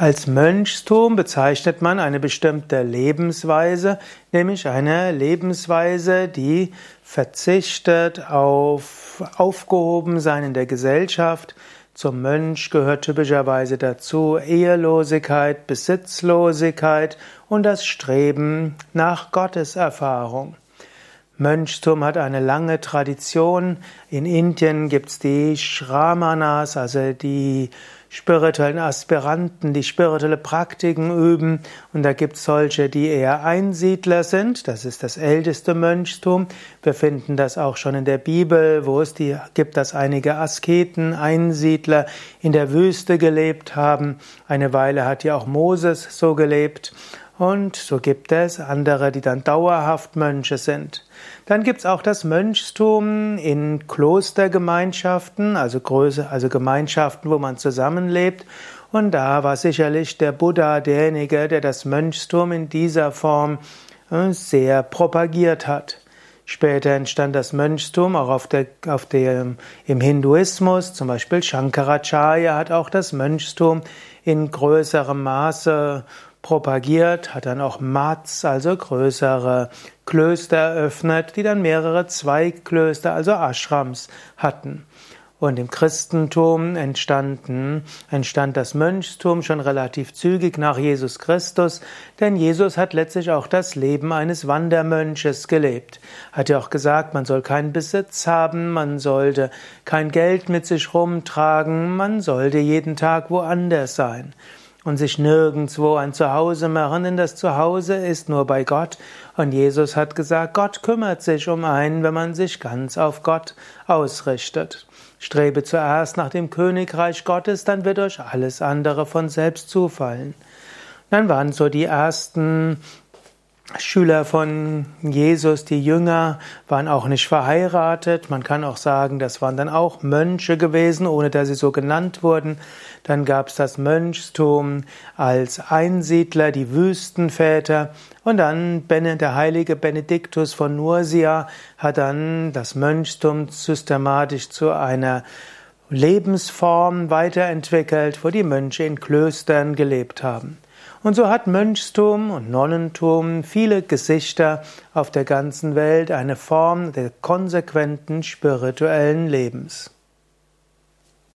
Als Mönchstum bezeichnet man eine bestimmte Lebensweise, nämlich eine Lebensweise, die verzichtet auf Aufgehobensein in der Gesellschaft. Zum Mönch gehört typischerweise dazu Ehelosigkeit, Besitzlosigkeit und das Streben nach Gotteserfahrung. Mönchstum hat eine lange Tradition. In Indien gibt's die Shramanas, also die spirituellen Aspiranten, die spirituelle Praktiken üben. Und da gibt's solche, die eher Einsiedler sind. Das ist das älteste Mönchstum. Wir finden das auch schon in der Bibel, wo es die gibt, dass einige Asketen, Einsiedler in der Wüste gelebt haben. Eine Weile hat ja auch Moses so gelebt. Und so gibt es andere, die dann dauerhaft Mönche sind. Dann gibt es auch das Mönchstum in Klostergemeinschaften, also Größe, also Gemeinschaften, wo man zusammenlebt. Und da war sicherlich der Buddha derjenige, der das Mönchstum in dieser Form äh, sehr propagiert hat. Später entstand das Mönchstum auch auf der, auf der, im Hinduismus. Zum Beispiel Shankaracharya hat auch das Mönchstum in größerem Maße propagiert, hat dann auch Mats, also größere Klöster eröffnet, die dann mehrere Zweigklöster, also Ashrams hatten. Und im Christentum entstanden, entstand das Mönchstum schon relativ zügig nach Jesus Christus, denn Jesus hat letztlich auch das Leben eines Wandermönches gelebt. Hat ja auch gesagt, man soll keinen Besitz haben, man sollte kein Geld mit sich rumtragen, man sollte jeden Tag woanders sein und sich nirgendwo ein Zuhause machen, denn das Zuhause ist nur bei Gott. Und Jesus hat gesagt, Gott kümmert sich um einen, wenn man sich ganz auf Gott ausrichtet. Strebe zuerst nach dem Königreich Gottes, dann wird euch alles andere von selbst zufallen. Dann waren so die ersten Schüler von Jesus, die Jünger, waren auch nicht verheiratet. Man kann auch sagen, das waren dann auch Mönche gewesen, ohne dass sie so genannt wurden. Dann gab es das Mönchstum als Einsiedler, die Wüstenväter. Und dann der heilige Benediktus von Nursia hat dann das Mönchstum systematisch zu einer Lebensform weiterentwickelt, wo die Mönche in Klöstern gelebt haben. Und so hat Mönchstum und Nonnentum viele Gesichter auf der ganzen Welt, eine Form der konsequenten spirituellen Lebens.